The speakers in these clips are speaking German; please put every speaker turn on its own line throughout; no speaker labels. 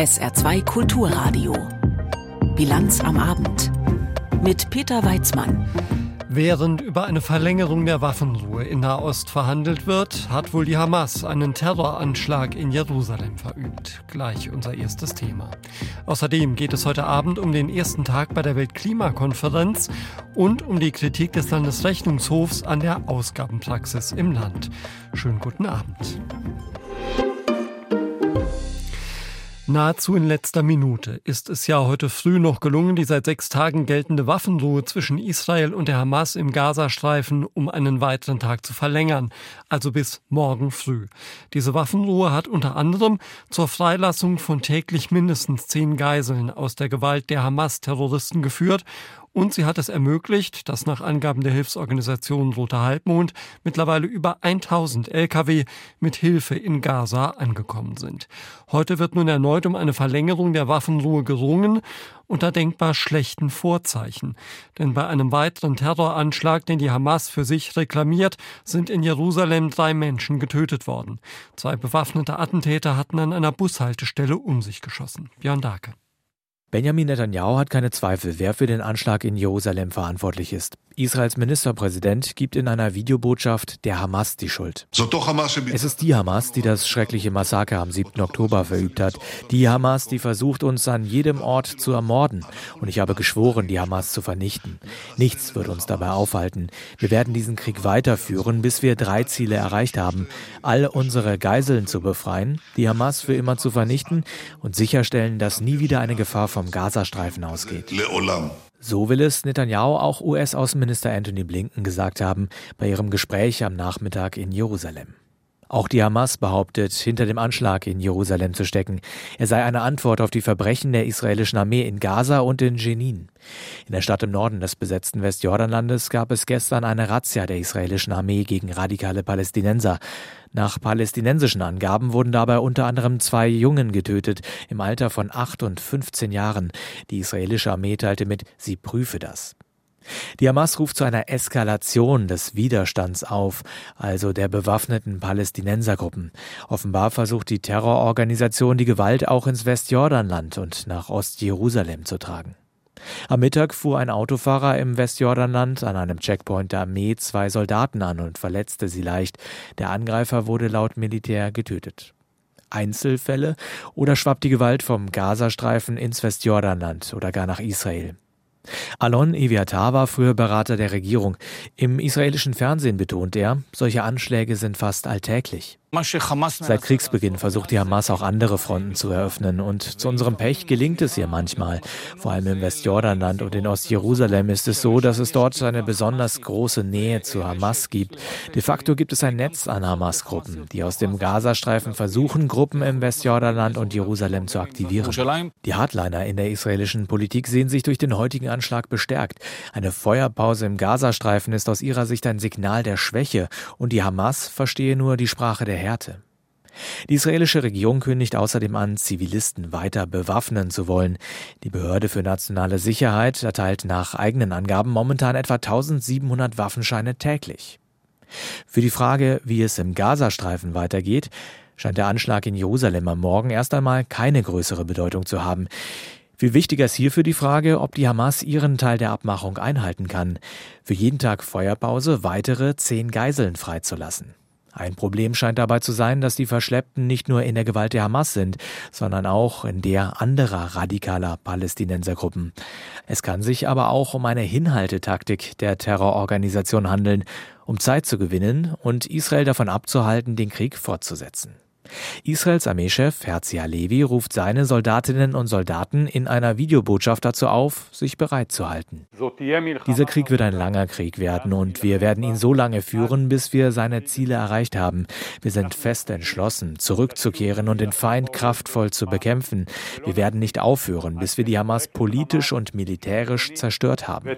SR2 Kulturradio. Bilanz am Abend. Mit Peter Weizmann.
Während über eine Verlängerung der Waffenruhe in Nahost verhandelt wird, hat wohl die Hamas einen Terroranschlag in Jerusalem verübt. Gleich unser erstes Thema. Außerdem geht es heute Abend um den ersten Tag bei der Weltklimakonferenz und um die Kritik des Landesrechnungshofs an der Ausgabenpraxis im Land. Schönen guten Abend. Nahezu in letzter Minute ist es ja heute früh noch gelungen, die seit sechs Tagen geltende Waffenruhe zwischen Israel und der Hamas im Gazastreifen um einen weiteren Tag zu verlängern, also bis morgen früh. Diese Waffenruhe hat unter anderem zur Freilassung von täglich mindestens zehn Geiseln aus der Gewalt der Hamas-Terroristen geführt und sie hat es ermöglicht, dass nach Angaben der Hilfsorganisation Roter Halbmond mittlerweile über 1000 Lkw mit Hilfe in Gaza angekommen sind. Heute wird nun erneut um eine Verlängerung der Waffenruhe gerungen unter denkbar schlechten Vorzeichen. Denn bei einem weiteren Terroranschlag, den die Hamas für sich reklamiert, sind in Jerusalem drei Menschen getötet worden. Zwei bewaffnete Attentäter hatten an einer Bushaltestelle um sich geschossen. Björn Darke.
Benjamin Netanyahu hat keine Zweifel, wer für den Anschlag in Jerusalem verantwortlich ist. Israels Ministerpräsident gibt in einer Videobotschaft der Hamas die Schuld. Es ist die Hamas, die das schreckliche Massaker am 7. Oktober verübt hat. Die Hamas, die versucht, uns an jedem Ort zu ermorden. Und ich habe geschworen, die Hamas zu vernichten. Nichts wird uns dabei aufhalten. Wir werden diesen Krieg weiterführen, bis wir drei Ziele erreicht haben. All unsere Geiseln zu befreien, die Hamas für immer zu vernichten und sicherstellen, dass nie wieder eine Gefahr vom Gazastreifen ausgeht. So will es Netanyahu auch US-Außenminister Anthony Blinken gesagt haben bei ihrem Gespräch am Nachmittag in Jerusalem. Auch die Hamas behauptet, hinter dem Anschlag in Jerusalem zu stecken. Er sei eine Antwort auf die Verbrechen der israelischen Armee in Gaza und in Jenin. In der Stadt im Norden des besetzten Westjordanlandes gab es gestern eine Razzia der israelischen Armee gegen radikale Palästinenser. Nach palästinensischen Angaben wurden dabei unter anderem zwei Jungen getötet, im Alter von acht und 15 Jahren. Die israelische Armee teilte mit, sie prüfe das. Die Hamas ruft zu einer Eskalation des Widerstands auf, also der bewaffneten Palästinensergruppen. Offenbar versucht die Terrororganisation die Gewalt auch ins Westjordanland und nach Ostjerusalem zu tragen. Am Mittag fuhr ein Autofahrer im Westjordanland an einem Checkpoint der Armee zwei Soldaten an und verletzte sie leicht. Der Angreifer wurde laut Militär getötet. Einzelfälle oder schwappt die Gewalt vom Gazastreifen ins Westjordanland oder gar nach Israel? Alon Eviatar war früher Berater der Regierung. Im israelischen Fernsehen betont er, solche Anschläge sind fast alltäglich. Seit Kriegsbeginn versucht die Hamas auch andere Fronten zu eröffnen und zu unserem Pech gelingt es ihr manchmal. Vor allem im Westjordanland und in Ostjerusalem ist es so, dass es dort eine besonders große Nähe zu Hamas gibt. De facto gibt es ein Netz an Hamas-Gruppen, die aus dem Gazastreifen versuchen, Gruppen im Westjordanland und Jerusalem zu aktivieren. Die Hardliner in der israelischen Politik sehen sich durch den heutigen Anschlag bestärkt. Eine Feuerpause im Gazastreifen ist aus ihrer Sicht ein Signal der Schwäche und die Hamas verstehe nur die Sprache der Härte. Die israelische Regierung kündigt außerdem an, Zivilisten weiter bewaffnen zu wollen. Die Behörde für nationale Sicherheit erteilt nach eigenen Angaben momentan etwa 1700 Waffenscheine täglich. Für die Frage, wie es im Gazastreifen weitergeht, scheint der Anschlag in Jerusalem am Morgen erst einmal keine größere Bedeutung zu haben. Viel wichtiger ist hierfür die Frage, ob die Hamas ihren Teil der Abmachung einhalten kann, für jeden Tag Feuerpause weitere zehn Geiseln freizulassen. Ein Problem scheint dabei zu sein, dass die Verschleppten nicht nur in der Gewalt der Hamas sind, sondern auch in der anderer radikaler Palästinensergruppen. Es kann sich aber auch um eine Hinhaltetaktik der Terrororganisation handeln, um Zeit zu gewinnen und Israel davon abzuhalten, den Krieg fortzusetzen. Israels Armeechef Herzi Halevi ruft seine Soldatinnen und Soldaten in einer Videobotschaft dazu auf, sich bereit zu halten. Dieser Krieg wird ein langer Krieg werden und wir werden ihn so lange führen, bis wir seine Ziele erreicht haben. Wir sind fest entschlossen, zurückzukehren und den Feind kraftvoll zu bekämpfen. Wir werden nicht aufhören, bis wir die Hamas politisch und militärisch zerstört haben.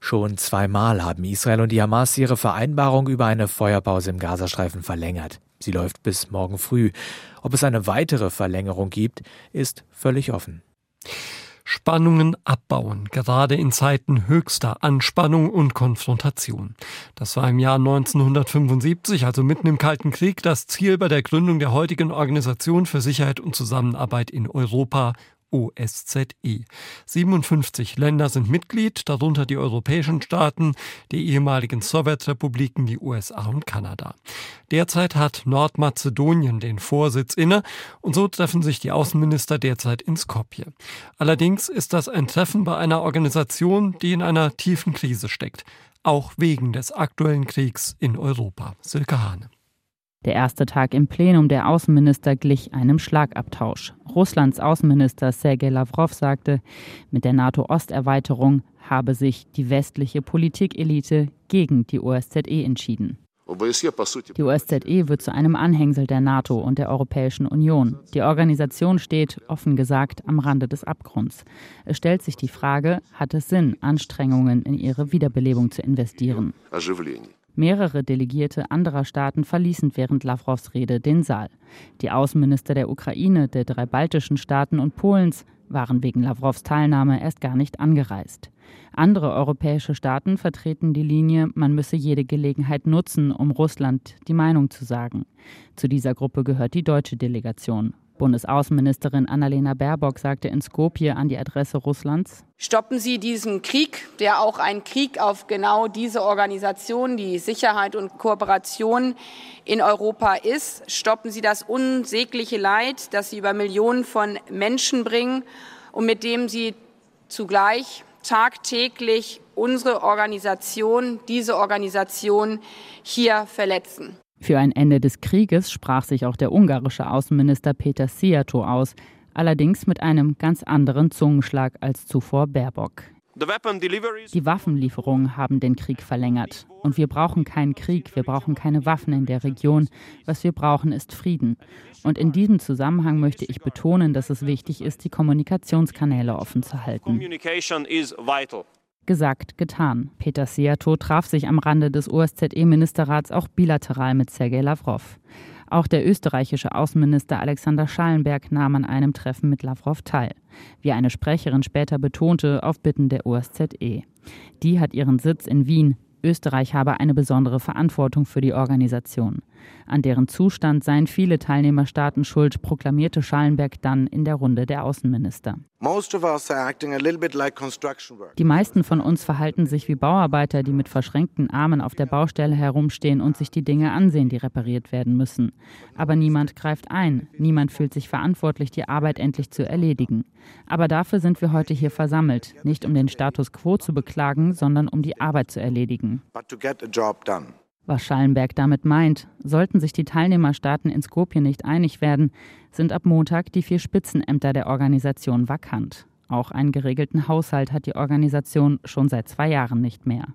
Schon zweimal haben Israel und die Hamas ihre Vereinbarung über eine Feuerpause im Gazastreifen verlängert. Sie läuft bis morgen früh. Ob es eine weitere Verlängerung gibt, ist völlig offen.
Spannungen abbauen, gerade in Zeiten höchster Anspannung und Konfrontation. Das war im Jahr 1975, also mitten im Kalten Krieg, das Ziel bei der Gründung der heutigen Organisation für Sicherheit und Zusammenarbeit in Europa OSZE. 57 Länder sind Mitglied, darunter die europäischen Staaten, die ehemaligen Sowjetrepubliken, die USA und Kanada. Derzeit hat Nordmazedonien den Vorsitz inne und so treffen sich die Außenminister derzeit in Skopje. Allerdings ist das ein Treffen bei einer Organisation, die in einer tiefen Krise steckt, auch wegen des aktuellen Kriegs in Europa. Silke Hane.
Der erste Tag im Plenum der Außenminister glich einem Schlagabtausch. Russlands Außenminister Sergei Lavrov sagte, mit der NATO-Osterweiterung habe sich die westliche Politikelite gegen die OSZE entschieden. Die OSZE wird zu einem Anhängsel der NATO und der Europäischen Union. Die Organisation steht, offen gesagt, am Rande des Abgrunds. Es stellt sich die Frage, hat es Sinn, Anstrengungen in ihre Wiederbelebung zu investieren? Mehrere Delegierte anderer Staaten verließen während Lavrovs Rede den Saal. Die Außenminister der Ukraine, der drei baltischen Staaten und Polens waren wegen Lavrovs Teilnahme erst gar nicht angereist. Andere europäische Staaten vertreten die Linie, man müsse jede Gelegenheit nutzen, um Russland die Meinung zu sagen. Zu dieser Gruppe gehört die deutsche Delegation. Bundesaußenministerin Annalena Baerbock sagte in Skopje an die Adresse Russlands,
Stoppen Sie diesen Krieg, der auch ein Krieg auf genau diese Organisation, die Sicherheit und Kooperation in Europa ist. Stoppen Sie das unsägliche Leid, das Sie über Millionen von Menschen bringen und mit dem Sie zugleich tagtäglich unsere Organisation, diese Organisation hier verletzen.
Für ein Ende des Krieges sprach sich auch der ungarische Außenminister Peter Szijjarto aus, allerdings mit einem ganz anderen Zungenschlag als zuvor Baerbock. Die Waffenlieferungen haben den Krieg verlängert. Und wir brauchen keinen Krieg, wir brauchen keine Waffen in der Region. Was wir brauchen, ist Frieden. Und in diesem Zusammenhang möchte ich betonen, dass es wichtig ist, die Kommunikationskanäle offen zu halten. Gesagt, getan. Peter Seato traf sich am Rande des OSZE-Ministerrats auch bilateral mit Sergei Lavrov. Auch der österreichische Außenminister Alexander Schallenberg nahm an einem Treffen mit Lavrov teil, wie eine Sprecherin später betonte, auf Bitten der OSZE. Die hat ihren Sitz in Wien. Österreich habe eine besondere Verantwortung für die Organisation. An deren Zustand seien viele Teilnehmerstaaten schuld, proklamierte Schallenberg dann in der Runde der Außenminister. Die meisten von uns verhalten sich wie Bauarbeiter, die mit verschränkten Armen auf der Baustelle herumstehen und sich die Dinge ansehen, die repariert werden müssen. Aber niemand greift ein, niemand fühlt sich verantwortlich, die Arbeit endlich zu erledigen. Aber dafür sind wir heute hier versammelt, nicht um den Status quo zu beklagen, sondern um die Arbeit zu erledigen. Was Schallenberg damit meint, sollten sich die Teilnehmerstaaten in Skopje nicht einig werden, sind ab Montag die vier Spitzenämter der Organisation vakant. Auch einen geregelten Haushalt hat die Organisation schon seit zwei Jahren nicht mehr.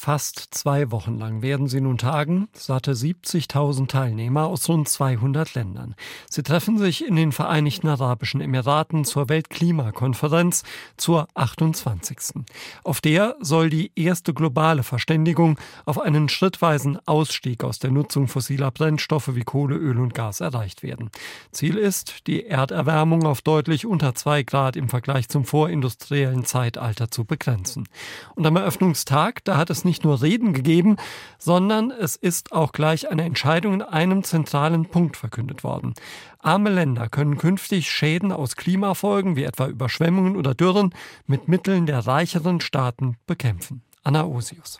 Fast zwei Wochen lang werden sie nun tagen, satte 70.000 Teilnehmer aus rund 200 Ländern. Sie treffen sich in den Vereinigten Arabischen Emiraten zur Weltklimakonferenz zur 28. Auf der soll die erste globale Verständigung auf einen schrittweisen Ausstieg aus der Nutzung fossiler Brennstoffe wie Kohle, Öl und Gas erreicht werden. Ziel ist, die Erderwärmung auf deutlich unter zwei Grad im Vergleich zum vorindustriellen Zeitalter zu begrenzen. Und am Eröffnungstag, da hat es nicht nur Reden gegeben, sondern es ist auch gleich eine Entscheidung in einem zentralen Punkt verkündet worden. Arme Länder können künftig Schäden aus Klimafolgen wie etwa Überschwemmungen oder Dürren mit Mitteln der reicheren Staaten bekämpfen. Anna Osius.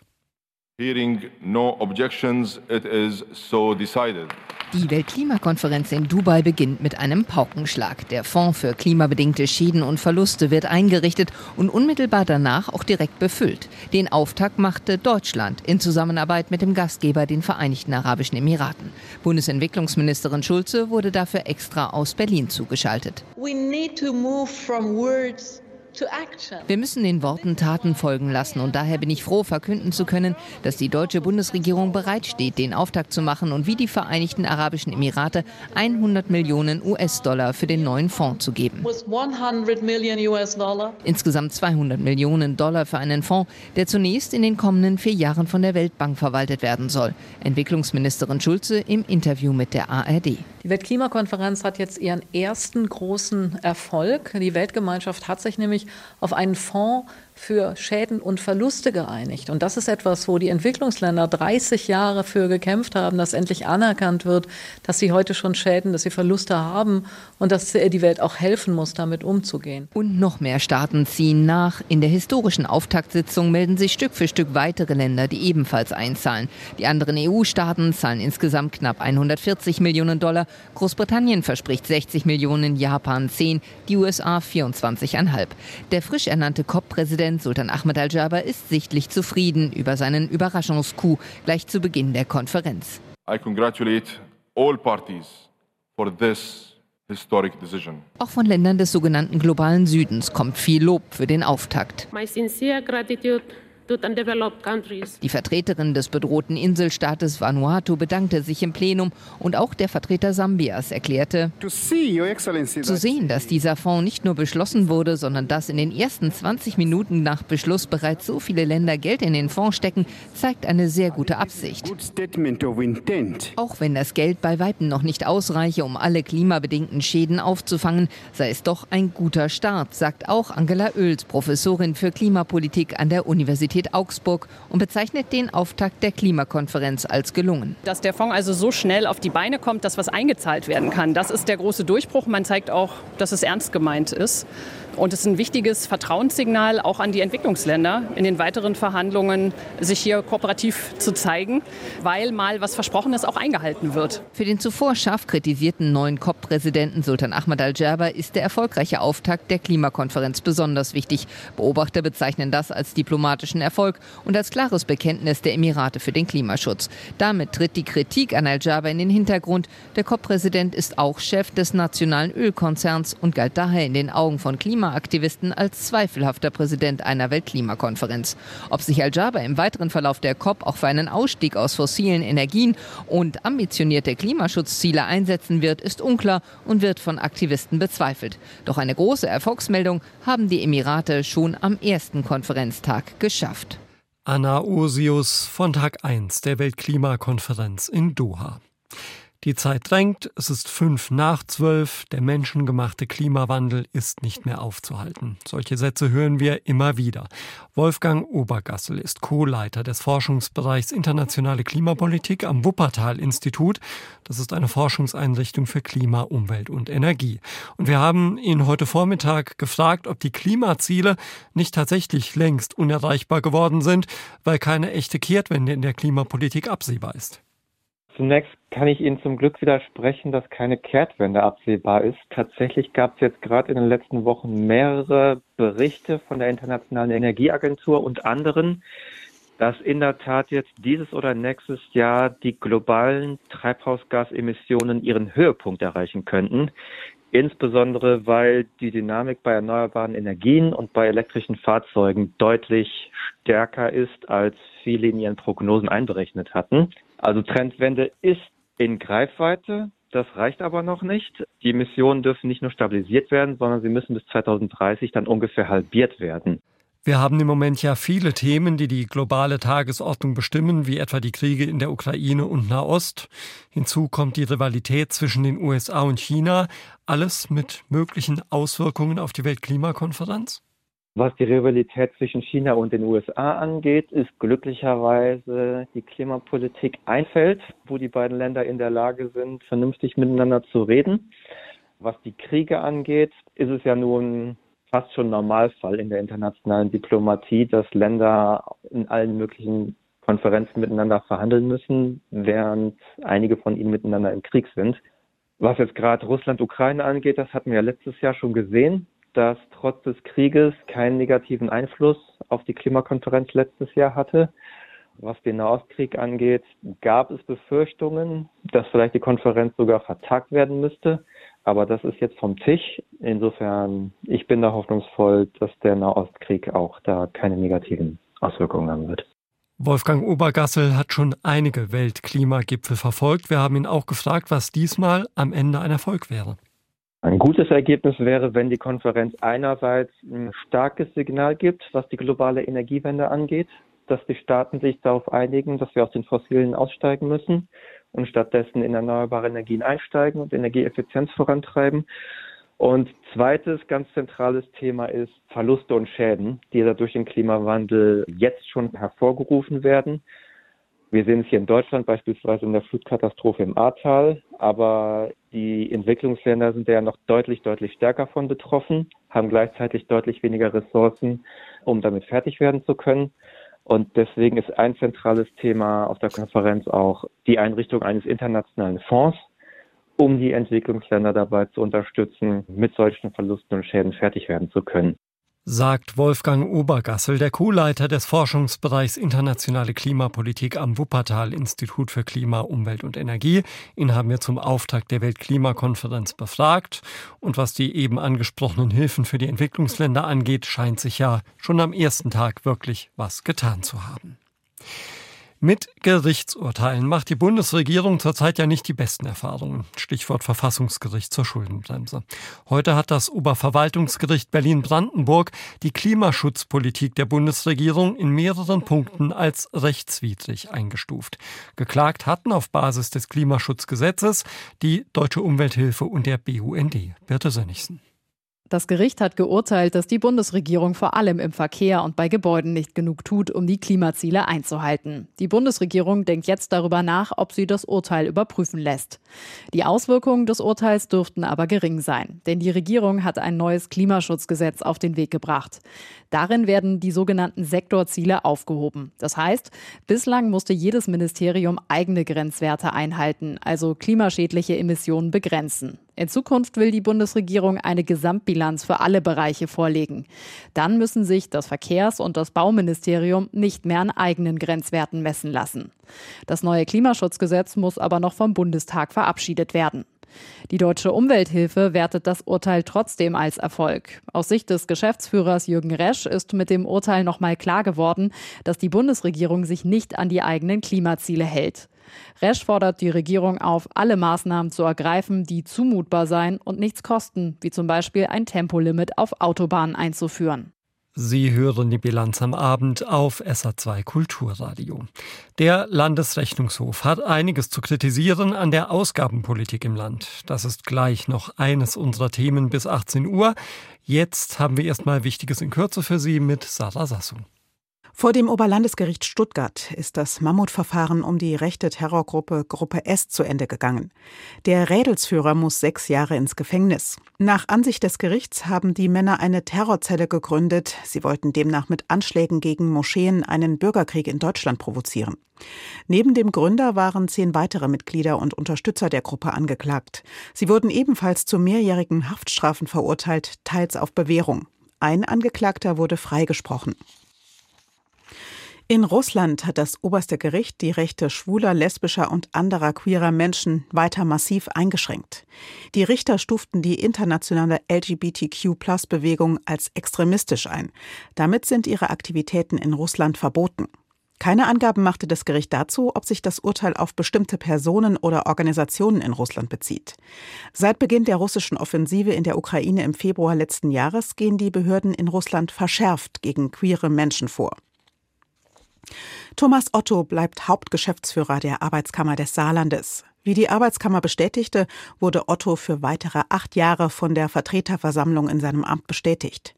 Hearing no objections, it is so decided.
Die Weltklimakonferenz in Dubai beginnt mit einem Paukenschlag. Der Fonds für klimabedingte Schäden und Verluste wird eingerichtet und unmittelbar danach auch direkt befüllt. Den Auftakt machte Deutschland in Zusammenarbeit mit dem Gastgeber, den Vereinigten Arabischen Emiraten. Bundesentwicklungsministerin Schulze wurde dafür extra aus Berlin zugeschaltet. We need to move from words Wir müssen den Worten Taten folgen lassen und daher bin ich froh, verkünden zu können, dass die deutsche Bundesregierung bereitsteht, den Auftakt zu machen und wie die Vereinigten Arabischen Emirate 100 Millionen US-Dollar für den neuen Fonds zu geben. Insgesamt 200 Millionen Dollar für einen Fonds, der zunächst in den kommenden vier Jahren von der Weltbank verwaltet werden soll. Entwicklungsministerin Schulze im Interview mit der ARD.
Die Weltklimakonferenz hat jetzt ihren ersten großen Erfolg. Die Weltgemeinschaft hat sich nämlich auf einen Fonds für Schäden und Verluste geeinigt. Und das ist etwas, wo die Entwicklungsländer 30 Jahre für gekämpft haben, dass endlich anerkannt wird, dass sie heute schon Schäden, dass sie Verluste haben und dass die Welt auch helfen muss, damit umzugehen.
Und noch mehr Staaten ziehen nach. In der historischen Auftaktsitzung melden sich Stück für Stück weitere Länder, die ebenfalls einzahlen. Die anderen EU-Staaten zahlen insgesamt knapp 140 Millionen Dollar. Großbritannien verspricht 60 Millionen, Japan 10, die USA 24,5. Der frisch ernannte COP-Präsident Präsident Sultan Ahmed Al-Jaber ist sichtlich zufrieden über seinen Überraschungscoup gleich zu Beginn der Konferenz. I congratulate all parties for this. Auch von Ländern des sogenannten globalen Südens kommt viel Lob für den Auftakt. My sincere gratitude die Vertreterin des bedrohten Inselstaates Vanuatu bedankte sich im Plenum und auch der Vertreter Sambias erklärte, zu sehen, dass dieser Fonds nicht nur beschlossen wurde, sondern dass in den ersten 20 Minuten nach Beschluss bereits so viele Länder Geld in den Fonds stecken, zeigt eine sehr gute Absicht. Auch wenn das Geld bei Weitem noch nicht ausreiche, um alle klimabedingten Schäden aufzufangen, sei es doch ein guter Start, sagt auch Angela Oels, Professorin für Klimapolitik an der Universität Universität Augsburg und bezeichnet den Auftakt der Klimakonferenz als gelungen.
Dass der Fonds also so schnell auf die Beine kommt, dass was eingezahlt werden kann, das ist der große Durchbruch. Man zeigt auch, dass es ernst gemeint ist. Und es ist ein wichtiges Vertrauenssignal auch an die Entwicklungsländer in den weiteren Verhandlungen, sich hier kooperativ zu zeigen, weil mal was Versprochenes auch eingehalten wird.
Für den zuvor scharf kritisierten neuen COP-Präsidenten Sultan Ahmad al-Jaber ist der erfolgreiche Auftakt der Klimakonferenz besonders wichtig. Beobachter bezeichnen das als diplomatischen Erfolg und als klares Bekenntnis der Emirate für den Klimaschutz. Damit tritt die Kritik an al-Jaber in den Hintergrund. Der COP-Präsident ist auch Chef des nationalen Ölkonzerns und galt daher in den Augen von Klima Klimaaktivisten als zweifelhafter Präsident einer Weltklimakonferenz. Ob sich Al-Jaber im weiteren Verlauf der COP auch für einen Ausstieg aus fossilen Energien und ambitionierte Klimaschutzziele einsetzen wird, ist unklar und wird von Aktivisten bezweifelt. Doch eine große Erfolgsmeldung haben die Emirate schon am ersten Konferenztag geschafft.
Anna Osius von Tag 1 der Weltklimakonferenz in Doha. Die Zeit drängt, es ist fünf nach zwölf, der menschengemachte Klimawandel ist nicht mehr aufzuhalten. Solche Sätze hören wir immer wieder. Wolfgang Obergassel ist Co-Leiter des Forschungsbereichs Internationale Klimapolitik am Wuppertal-Institut. Das ist eine Forschungseinrichtung für Klima, Umwelt und Energie. Und wir haben ihn heute Vormittag gefragt, ob die Klimaziele nicht tatsächlich längst unerreichbar geworden sind, weil keine echte Kehrtwende in der Klimapolitik absehbar ist.
Zunächst kann ich Ihnen zum Glück widersprechen, dass keine Kehrtwende absehbar ist. Tatsächlich gab es jetzt gerade in den letzten Wochen mehrere Berichte von der Internationalen Energieagentur und anderen, dass in der Tat jetzt dieses oder nächstes Jahr die globalen Treibhausgasemissionen ihren Höhepunkt erreichen könnten. Insbesondere weil die Dynamik bei erneuerbaren Energien und bei elektrischen Fahrzeugen deutlich stärker ist, als viele in ihren Prognosen einberechnet hatten. Also Trendwende ist in Greifweite. Das reicht aber noch nicht. Die Emissionen dürfen nicht nur stabilisiert werden, sondern sie müssen bis 2030 dann ungefähr halbiert werden.
Wir haben im Moment ja viele Themen, die die globale Tagesordnung bestimmen, wie etwa die Kriege in der Ukraine und Nahost. Hinzu kommt die Rivalität zwischen den USA und China. Alles mit möglichen Auswirkungen auf die Weltklimakonferenz?
Was die Rivalität zwischen China und den USA angeht, ist glücklicherweise die Klimapolitik ein Feld, wo die beiden Länder in der Lage sind, vernünftig miteinander zu reden. Was die Kriege angeht, ist es ja nun fast schon Normalfall in der internationalen Diplomatie, dass Länder in allen möglichen Konferenzen miteinander verhandeln müssen, während einige von ihnen miteinander im Krieg sind. Was jetzt gerade Russland-Ukraine angeht, das hatten wir letztes Jahr schon gesehen das trotz des Krieges keinen negativen Einfluss auf die Klimakonferenz letztes Jahr hatte. Was den Nahostkrieg angeht, gab es Befürchtungen, dass vielleicht die Konferenz sogar vertagt werden müsste. Aber das ist jetzt vom Tisch. Insofern, ich bin da hoffnungsvoll, dass der Nahostkrieg auch da keine negativen Auswirkungen haben wird.
Wolfgang Obergassel hat schon einige Weltklimagipfel verfolgt. Wir haben ihn auch gefragt, was diesmal am Ende ein Erfolg wäre.
Ein gutes Ergebnis wäre, wenn die Konferenz einerseits ein starkes Signal gibt, was die globale Energiewende angeht, dass die Staaten sich darauf einigen, dass wir aus den Fossilen aussteigen müssen und stattdessen in erneuerbare Energien einsteigen und Energieeffizienz vorantreiben. Und zweites ganz zentrales Thema ist Verluste und Schäden, die durch den Klimawandel jetzt schon hervorgerufen werden. Wir sehen es hier in Deutschland beispielsweise in der Flutkatastrophe im Ahrtal, aber die Entwicklungsländer sind ja noch deutlich, deutlich stärker von betroffen, haben gleichzeitig deutlich weniger Ressourcen, um damit fertig werden zu können. Und deswegen ist ein zentrales Thema auf der Konferenz auch die Einrichtung eines internationalen Fonds, um die Entwicklungsländer dabei zu unterstützen, mit solchen Verlusten und Schäden fertig werden zu können
sagt Wolfgang Obergassel, der Co-Leiter des Forschungsbereichs Internationale Klimapolitik am Wuppertal Institut für Klima, Umwelt und Energie. Ihn haben wir zum Auftakt der Weltklimakonferenz befragt. Und was die eben angesprochenen Hilfen für die Entwicklungsländer angeht, scheint sich ja schon am ersten Tag wirklich was getan zu haben. Mit Gerichtsurteilen macht die Bundesregierung zurzeit ja nicht die besten Erfahrungen. Stichwort Verfassungsgericht zur Schuldenbremse. Heute hat das Oberverwaltungsgericht Berlin-Brandenburg die Klimaschutzpolitik der Bundesregierung in mehreren Punkten als rechtswidrig eingestuft. Geklagt hatten auf Basis des Klimaschutzgesetzes die Deutsche Umwelthilfe und der BUND. Birte Sönnigsen.
Das Gericht hat geurteilt, dass die Bundesregierung vor allem im Verkehr und bei Gebäuden nicht genug tut, um die Klimaziele einzuhalten. Die Bundesregierung denkt jetzt darüber nach, ob sie das Urteil überprüfen lässt. Die Auswirkungen des Urteils dürften aber gering sein, denn die Regierung hat ein neues Klimaschutzgesetz auf den Weg gebracht. Darin werden die sogenannten Sektorziele aufgehoben. Das heißt, bislang musste jedes Ministerium eigene Grenzwerte einhalten, also klimaschädliche Emissionen begrenzen. In Zukunft will die Bundesregierung eine Gesamtbilanz für alle Bereiche vorlegen. Dann müssen sich das Verkehrs- und das Bauministerium nicht mehr an eigenen Grenzwerten messen lassen. Das neue Klimaschutzgesetz muss aber noch vom Bundestag verabschiedet werden. Die deutsche Umwelthilfe wertet das Urteil trotzdem als Erfolg. Aus Sicht des Geschäftsführers Jürgen Resch ist mit dem Urteil nochmal klar geworden, dass die Bundesregierung sich nicht an die eigenen Klimaziele hält. Resch fordert die Regierung auf, alle Maßnahmen zu ergreifen, die zumutbar seien und nichts kosten, wie zum Beispiel ein Tempolimit auf Autobahnen einzuführen.
Sie hören die Bilanz am Abend auf SA2 Kulturradio. Der Landesrechnungshof hat einiges zu kritisieren an der Ausgabenpolitik im Land. Das ist gleich noch eines unserer Themen bis 18 Uhr. Jetzt haben wir erstmal Wichtiges in Kürze für Sie mit Sarah Sassung.
Vor dem Oberlandesgericht Stuttgart ist das Mammutverfahren um die rechte Terrorgruppe Gruppe S zu Ende gegangen. Der Rädelsführer muss sechs Jahre ins Gefängnis. Nach Ansicht des Gerichts haben die Männer eine Terrorzelle gegründet. Sie wollten demnach mit Anschlägen gegen Moscheen einen Bürgerkrieg in Deutschland provozieren. Neben dem Gründer waren zehn weitere Mitglieder und Unterstützer der Gruppe angeklagt. Sie wurden ebenfalls zu mehrjährigen Haftstrafen verurteilt, teils auf Bewährung. Ein Angeklagter wurde freigesprochen. In Russland hat das oberste Gericht die Rechte schwuler, lesbischer und anderer queerer Menschen weiter massiv eingeschränkt. Die Richter stuften die internationale LGBTQ-Plus-Bewegung als extremistisch ein. Damit sind ihre Aktivitäten in Russland verboten. Keine Angaben machte das Gericht dazu, ob sich das Urteil auf bestimmte Personen oder Organisationen in Russland bezieht. Seit Beginn der russischen Offensive in der Ukraine im Februar letzten Jahres gehen die Behörden in Russland verschärft gegen queere Menschen vor. Thomas Otto bleibt Hauptgeschäftsführer der Arbeitskammer des Saarlandes. Wie die Arbeitskammer bestätigte, wurde Otto für weitere acht Jahre von der Vertreterversammlung in seinem Amt bestätigt.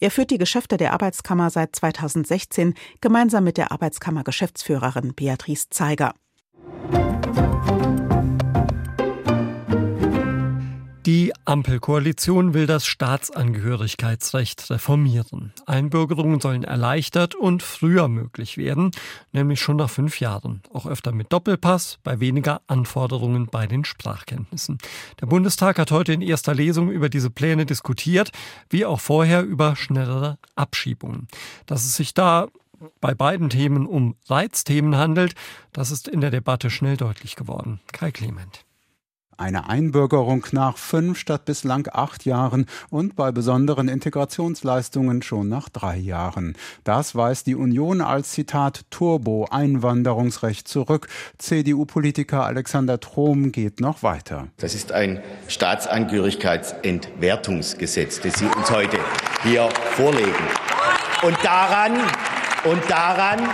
Er führt die Geschäfte der Arbeitskammer seit 2016 gemeinsam mit der Arbeitskammer Geschäftsführerin Beatrice Zeiger.
Die Ampelkoalition will das Staatsangehörigkeitsrecht reformieren. Einbürgerungen sollen erleichtert und früher möglich werden, nämlich schon nach fünf Jahren. Auch öfter mit Doppelpass, bei weniger Anforderungen bei den Sprachkenntnissen. Der Bundestag hat heute in erster Lesung über diese Pläne diskutiert, wie auch vorher über schnellere Abschiebungen. Dass es sich da bei beiden Themen um Reizthemen handelt, das ist in der Debatte schnell deutlich geworden. Kai Clement.
Eine Einbürgerung nach fünf statt bislang acht Jahren und bei besonderen Integrationsleistungen schon nach drei Jahren. Das weist die Union als Zitat Turbo-Einwanderungsrecht zurück. CDU-Politiker Alexander Trom geht noch weiter.
Das ist ein Staatsangehörigkeitsentwertungsgesetz, das Sie uns heute hier vorlegen. Und daran, und daran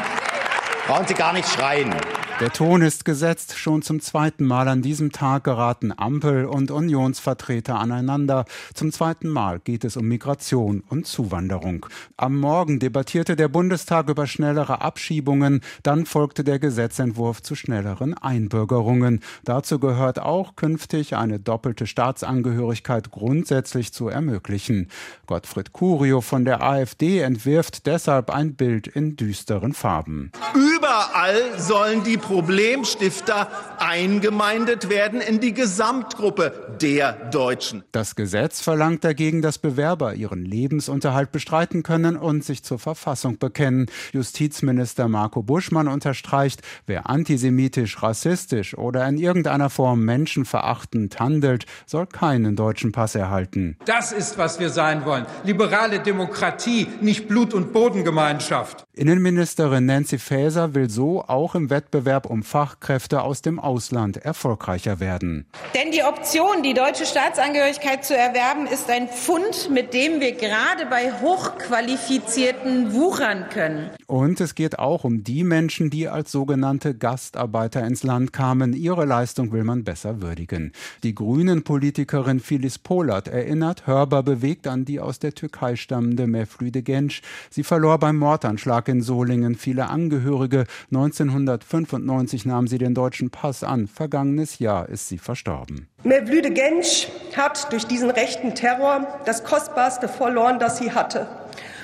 brauchen Sie gar nicht schreien.
Der Ton ist gesetzt. Schon zum zweiten Mal an diesem Tag geraten Ampel und Unionsvertreter aneinander. Zum zweiten Mal geht es um Migration und Zuwanderung. Am Morgen debattierte der Bundestag über schnellere Abschiebungen. Dann folgte der Gesetzentwurf zu schnelleren Einbürgerungen. Dazu gehört auch künftig eine doppelte Staatsangehörigkeit grundsätzlich zu ermöglichen. Gottfried Curio von der AfD entwirft deshalb ein Bild in düsteren Farben.
Überall sollen die Problemstifter eingemeindet werden in die Gesamtgruppe der Deutschen.
Das Gesetz verlangt dagegen, dass Bewerber ihren Lebensunterhalt bestreiten können und sich zur Verfassung bekennen. Justizminister Marco Buschmann unterstreicht, wer antisemitisch, rassistisch oder in irgendeiner Form menschenverachtend handelt, soll keinen deutschen Pass erhalten.
Das ist, was wir sein wollen. Liberale Demokratie, nicht Blut- und Bodengemeinschaft.
Innenministerin Nancy Faeser will so auch im Wettbewerb Wettbewerb um Fachkräfte aus dem Ausland erfolgreicher werden.
Denn die Option, die deutsche Staatsangehörigkeit zu erwerben, ist ein Pfund, mit dem wir gerade bei Hochqualifizierten wuchern können.
Und es geht auch um die Menschen, die als sogenannte Gastarbeiter ins Land kamen. Ihre Leistung will man besser würdigen. Die Grünen-Politikerin Phyllis Polat erinnert hörbar bewegt an die aus der Türkei stammende Mevlüde Genç. Sie verlor beim Mordanschlag in Solingen viele Angehörige. 1995 1990 nahm sie den deutschen Pass an. Vergangenes Jahr ist sie verstorben.
Mevlüde Gensch hat durch diesen rechten Terror das Kostbarste verloren, das sie hatte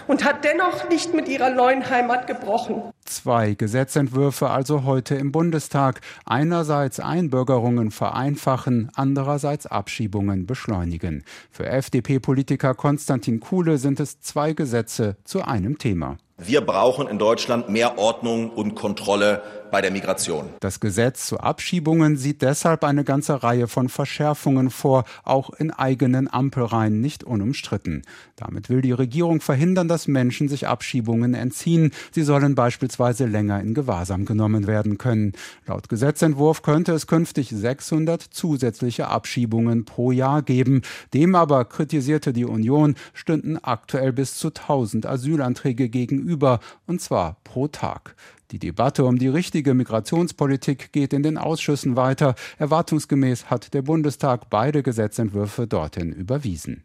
und hat dennoch nicht mit ihrer neuen Heimat gebrochen.
Zwei Gesetzentwürfe also heute im Bundestag. Einerseits Einbürgerungen vereinfachen, andererseits Abschiebungen beschleunigen. Für FDP-Politiker Konstantin Kuhle sind es zwei Gesetze zu einem Thema.
Wir brauchen in Deutschland mehr Ordnung und Kontrolle bei der Migration.
Das Gesetz zu Abschiebungen sieht deshalb eine ganze Reihe von Verschärfungen vor, auch in eigenen Ampelreihen nicht unumstritten. Damit will die Regierung verhindern, dass Menschen sich Abschiebungen entziehen. Sie sollen beispielsweise länger in Gewahrsam genommen werden können. Laut Gesetzentwurf könnte es künftig 600 zusätzliche Abschiebungen pro Jahr geben. Dem aber, kritisierte die Union, stünden aktuell bis zu 1000 Asylanträge gegenüber gegenüber, und zwar pro Tag. Die Debatte um die richtige Migrationspolitik geht in den Ausschüssen weiter. Erwartungsgemäß hat der Bundestag beide Gesetzentwürfe dorthin überwiesen.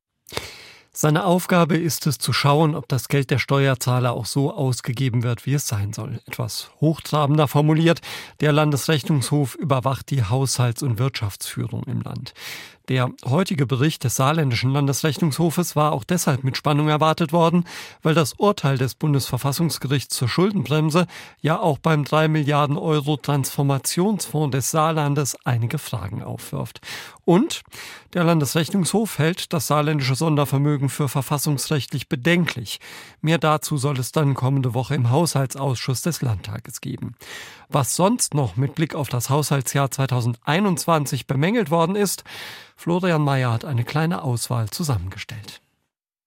Seine Aufgabe ist es zu schauen, ob das Geld der Steuerzahler auch so ausgegeben wird, wie es sein soll. Etwas hochtrabender formuliert, der Landesrechnungshof überwacht die Haushalts- und Wirtschaftsführung im Land. Der heutige Bericht des saarländischen Landesrechnungshofes war auch deshalb mit Spannung erwartet worden, weil das Urteil des Bundesverfassungsgerichts zur Schuldenbremse ja auch beim 3 Milliarden Euro Transformationsfonds des Saarlandes einige Fragen aufwirft. Und der Landesrechnungshof hält das saarländische Sondervermögen für verfassungsrechtlich bedenklich. Mehr dazu soll es dann kommende Woche im Haushaltsausschuss des Landtages geben. Was sonst noch mit Blick auf das Haushaltsjahr 2021 bemängelt worden ist, Florian Mayer hat eine kleine Auswahl zusammengestellt.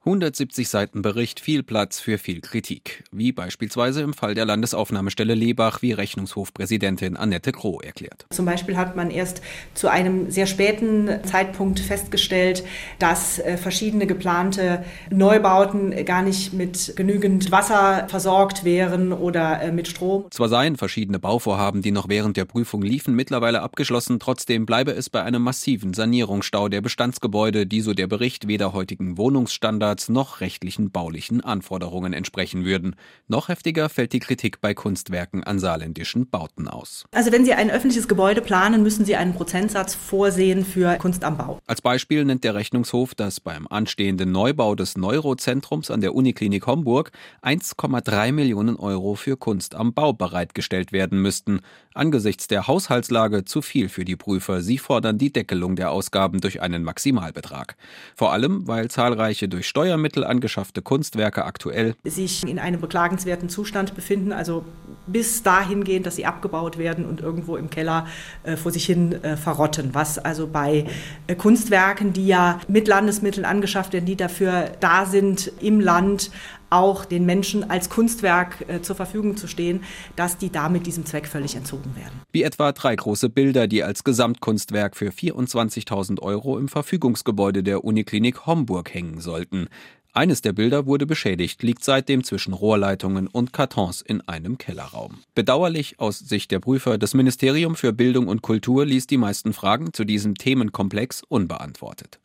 170 Seiten Bericht, viel Platz für viel Kritik. Wie beispielsweise im Fall der Landesaufnahmestelle Lebach, wie Rechnungshofpräsidentin Annette Kroh erklärt.
Zum Beispiel hat man erst zu einem sehr späten Zeitpunkt festgestellt, dass äh, verschiedene geplante Neubauten gar nicht mit genügend Wasser versorgt wären oder äh, mit Strom.
Zwar seien verschiedene Bauvorhaben, die noch während der Prüfung liefen, mittlerweile abgeschlossen, trotzdem bleibe es bei einem massiven Sanierungsstau der Bestandsgebäude, die so der Bericht weder heutigen Wohnungsstandards Standards noch rechtlichen baulichen Anforderungen entsprechen würden. Noch heftiger fällt die Kritik bei Kunstwerken an saarländischen Bauten aus.
Also wenn Sie ein öffentliches Gebäude planen, müssen Sie einen Prozentsatz vorsehen für Kunst am Bau.
Als Beispiel nennt der Rechnungshof, dass beim anstehenden Neubau des Neurozentrums an der Uniklinik Homburg 1,3 Millionen Euro für Kunst am Bau bereitgestellt werden müssten. Angesichts der Haushaltslage zu viel für die Prüfer. Sie fordern die Deckelung der Ausgaben durch einen Maximalbetrag. Vor allem, weil zahlreiche durch Steuern Steuermittel angeschaffte Kunstwerke aktuell
sich in einem beklagenswerten Zustand befinden, also bis dahin gehen, dass sie abgebaut werden und irgendwo im Keller äh, vor sich hin äh, verrotten. Was also bei äh, Kunstwerken, die ja mit Landesmitteln angeschafft werden, die dafür da sind, im Land auch den Menschen als Kunstwerk äh, zur Verfügung zu stehen, dass die damit diesem Zweck völlig entzogen werden.
Wie etwa drei große Bilder, die als Gesamtkunstwerk für 24.000 Euro im Verfügungsgebäude der Uniklinik Homburg hängen sollten. Eines der Bilder wurde beschädigt, liegt seitdem zwischen Rohrleitungen und Kartons in einem Kellerraum. Bedauerlich aus Sicht der Prüfer, das Ministerium für Bildung und Kultur ließ die meisten Fragen zu diesem Themenkomplex unbeantwortet.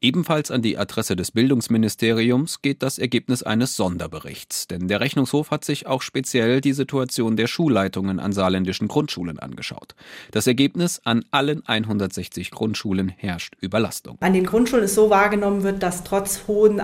Ebenfalls an die Adresse des Bildungsministeriums geht das Ergebnis eines Sonderberichts, denn der Rechnungshof hat sich auch speziell die Situation der Schulleitungen an saarländischen Grundschulen angeschaut. Das Ergebnis an allen 160 Grundschulen herrscht Überlastung.
An den Grundschulen ist so wahrgenommen wird, dass trotz hohen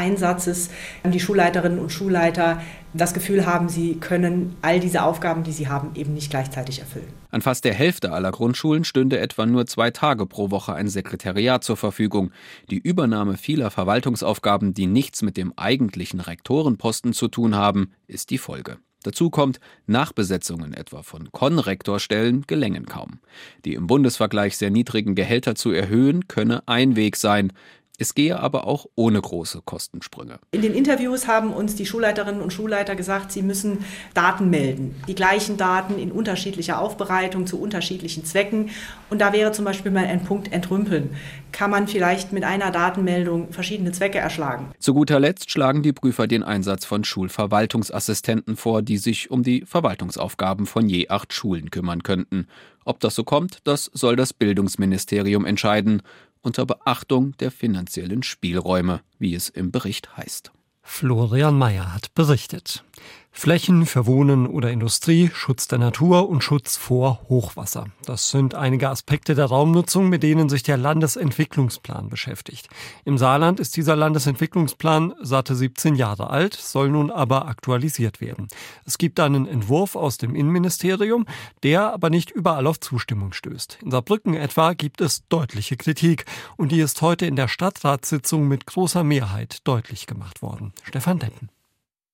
Arbeitseinsatzes die Schulleiterinnen und Schulleiter das Gefühl haben, sie können all diese Aufgaben, die sie haben, eben nicht gleichzeitig erfüllen.
An fast der Hälfte aller Grundschulen stünde etwa nur zwei Tage pro Woche ein Sekretariat zur Verfügung. Die Übernahme vieler Verwaltungsaufgaben, die nichts mit dem eigentlichen Rektorenposten zu tun haben, ist die Folge. Dazu kommt, Nachbesetzungen etwa von Konrektorstellen gelängen kaum. Die im Bundesvergleich sehr niedrigen Gehälter zu erhöhen, könne ein Weg sein. Es gehe aber auch ohne große Kostensprünge.
In den Interviews haben uns die Schulleiterinnen und Schulleiter gesagt, sie müssen Daten melden. Die gleichen Daten in unterschiedlicher Aufbereitung zu unterschiedlichen Zwecken. Und da wäre zum Beispiel mal ein Punkt entrümpeln. Kann man vielleicht mit einer Datenmeldung verschiedene Zwecke erschlagen?
Zu guter Letzt schlagen die Prüfer den Einsatz von Schulverwaltungsassistenten vor, die sich um die Verwaltungsaufgaben von je acht Schulen kümmern könnten. Ob das so kommt, das soll das Bildungsministerium entscheiden unter Beachtung der finanziellen Spielräume, wie es im Bericht heißt.
Florian Mayer hat berichtet. Flächen für Wohnen oder Industrie, Schutz der Natur und Schutz vor Hochwasser. Das sind einige Aspekte der Raumnutzung, mit denen sich der Landesentwicklungsplan beschäftigt. Im Saarland ist dieser Landesentwicklungsplan satte 17 Jahre alt, soll nun aber aktualisiert werden. Es gibt einen Entwurf aus dem Innenministerium, der aber nicht überall auf Zustimmung stößt. In Saarbrücken etwa gibt es deutliche Kritik und die ist heute in der Stadtratssitzung mit großer Mehrheit deutlich gemacht worden. Stefan Deppen.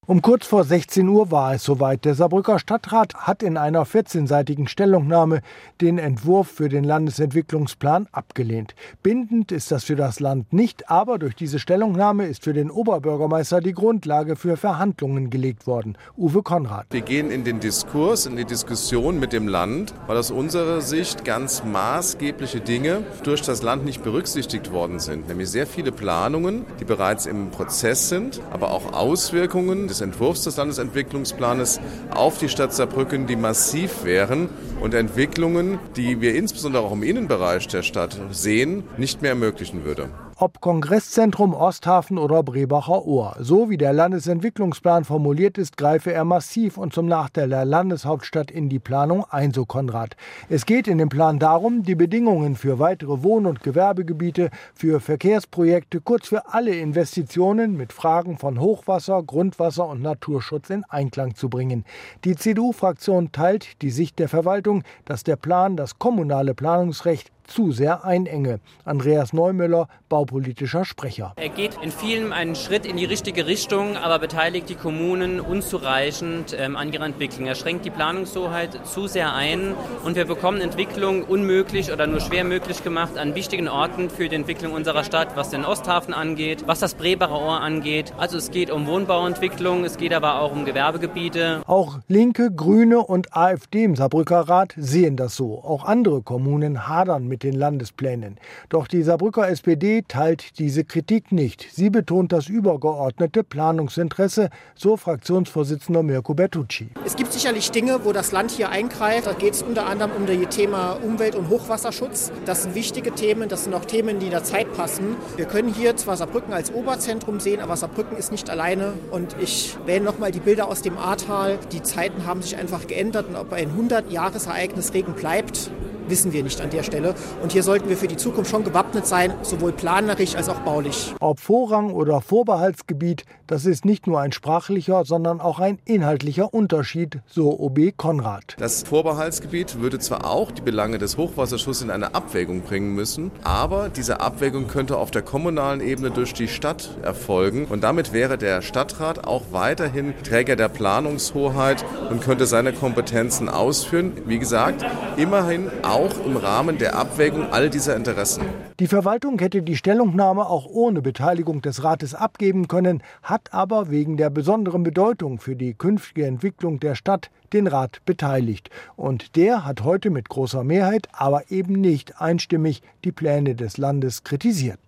Um kurz vor 16 Uhr war es soweit. Der Saarbrücker Stadtrat hat in einer 14-seitigen Stellungnahme den Entwurf für den Landesentwicklungsplan abgelehnt. Bindend ist das für das Land nicht, aber durch diese Stellungnahme ist für den Oberbürgermeister die Grundlage für Verhandlungen gelegt worden. Uwe Konrad.
Wir gehen in den Diskurs, in die Diskussion mit dem Land, weil aus unserer Sicht ganz maßgebliche Dinge durch das Land nicht berücksichtigt worden sind. Nämlich sehr viele Planungen, die bereits im Prozess sind, aber auch Auswirkungen des Entwurfs des Landesentwicklungsplanes auf die Stadt Saarbrücken, die massiv wären und Entwicklungen, die wir insbesondere auch im Innenbereich der Stadt sehen, nicht mehr ermöglichen würde
ob Kongresszentrum Osthafen oder Brebacher Ohr. So wie der Landesentwicklungsplan formuliert ist, greife er massiv und zum Nachteil der Landeshauptstadt in die Planung ein, so Konrad. Es geht in dem Plan darum, die Bedingungen für weitere Wohn- und Gewerbegebiete, für Verkehrsprojekte, kurz für alle Investitionen mit Fragen von Hochwasser, Grundwasser und Naturschutz in Einklang zu bringen. Die CDU-Fraktion teilt die Sicht der Verwaltung, dass der Plan das kommunale Planungsrecht zu sehr einenge. Andreas Neumüller, baupolitischer Sprecher.
Er geht in vielen einen Schritt in die richtige Richtung, aber beteiligt die Kommunen unzureichend ähm, an ihrer Entwicklung. Er schränkt die Planungshoheit zu sehr ein und wir bekommen Entwicklung unmöglich oder nur schwer möglich gemacht an wichtigen Orten für die Entwicklung unserer Stadt, was den Osthafen angeht, was das Brebacher Ohr angeht. Also es geht um Wohnbauentwicklung, es geht aber auch um Gewerbegebiete.
Auch Linke, Grüne und AfD im Saarbrücker Rat sehen das so. Auch andere Kommunen hadern mit mit den Landesplänen. Doch die Saarbrücker SPD teilt diese Kritik nicht. Sie betont das übergeordnete Planungsinteresse, so Fraktionsvorsitzender Mirko Bertucci.
Es gibt sicherlich Dinge, wo das Land hier eingreift. Da geht es unter anderem um das Thema Umwelt- und Hochwasserschutz. Das sind wichtige Themen, das sind auch Themen, die in der Zeit passen. Wir können hier zwar Saarbrücken als Oberzentrum sehen, aber Saarbrücken ist nicht alleine. Und ich wähle noch mal die Bilder aus dem Ahrtal. Die Zeiten haben sich einfach geändert und ob ein 100-Jahres-Ereignis Regen bleibt, wissen wir nicht an der Stelle. Und hier sollten wir für die Zukunft schon gewappnet sein, sowohl planerisch als auch baulich.
Ob Vorrang oder Vorbehaltsgebiet, das ist nicht nur ein sprachlicher, sondern auch ein inhaltlicher Unterschied, so OB Konrad.
Das Vorbehaltsgebiet würde zwar auch die Belange des Hochwasserschutzes in eine Abwägung bringen müssen, aber diese Abwägung könnte auf der kommunalen Ebene durch die Stadt erfolgen und damit wäre der Stadtrat auch weiterhin Träger der Planungshoheit und könnte seine Kompetenzen ausführen. Wie gesagt, immerhin auch im Rahmen der Abwägung all dieser Interessen.
Die Verwaltung hätte die Stellungnahme auch ohne Beteiligung des Rates abgeben können, hat aber wegen der besonderen Bedeutung für die künftige Entwicklung der Stadt den Rat beteiligt. Und der hat heute mit großer Mehrheit, aber eben nicht einstimmig, die Pläne des Landes kritisiert.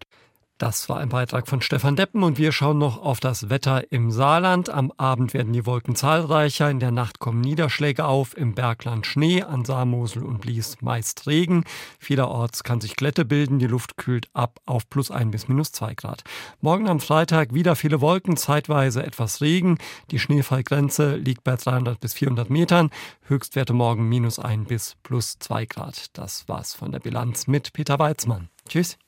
Das war ein Beitrag von Stefan Deppen und wir schauen noch auf das Wetter im Saarland. Am Abend werden die Wolken zahlreicher, in der Nacht kommen Niederschläge auf, im Bergland Schnee, an Saarmosel und Blies meist Regen. Vielerorts kann sich Glätte bilden, die Luft kühlt ab auf plus ein bis minus zwei Grad. Morgen am Freitag wieder viele Wolken, zeitweise etwas Regen. Die Schneefallgrenze liegt bei 300 bis 400 Metern. Höchstwerte morgen minus ein bis plus zwei Grad. Das war's von der Bilanz mit Peter Weizmann. Tschüss.